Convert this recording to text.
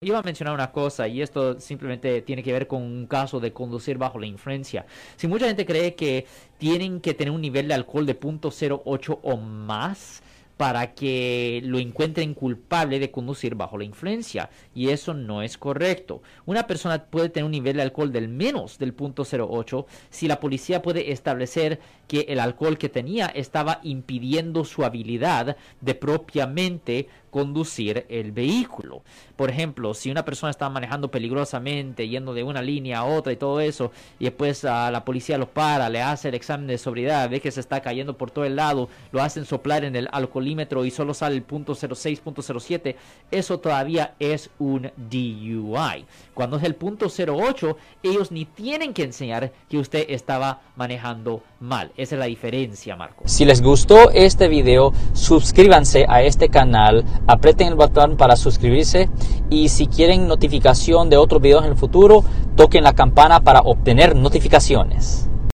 Iba a mencionar una cosa y esto simplemente tiene que ver con un caso de conducir bajo la influencia. Si mucha gente cree que tienen que tener un nivel de alcohol de 0.08 o más, para que lo encuentren culpable de conducir bajo la influencia. Y eso no es correcto. Una persona puede tener un nivel de alcohol del menos del punto 08 si la policía puede establecer que el alcohol que tenía estaba impidiendo su habilidad de propiamente conducir el vehículo. Por ejemplo, si una persona está manejando peligrosamente, yendo de una línea a otra y todo eso, y después a la policía lo para, le hace el examen de sobriedad, ve que se está cayendo por todo el lado, lo hacen soplar en el alcohol y solo sale el punto 06, punto 07, eso todavía es un DUI. Cuando es el punto 08, ellos ni tienen que enseñar que usted estaba manejando mal. Esa es la diferencia, Marco. Si les gustó este video, suscríbanse a este canal, aprieten el botón para suscribirse y si quieren notificación de otros videos en el futuro, toquen la campana para obtener notificaciones.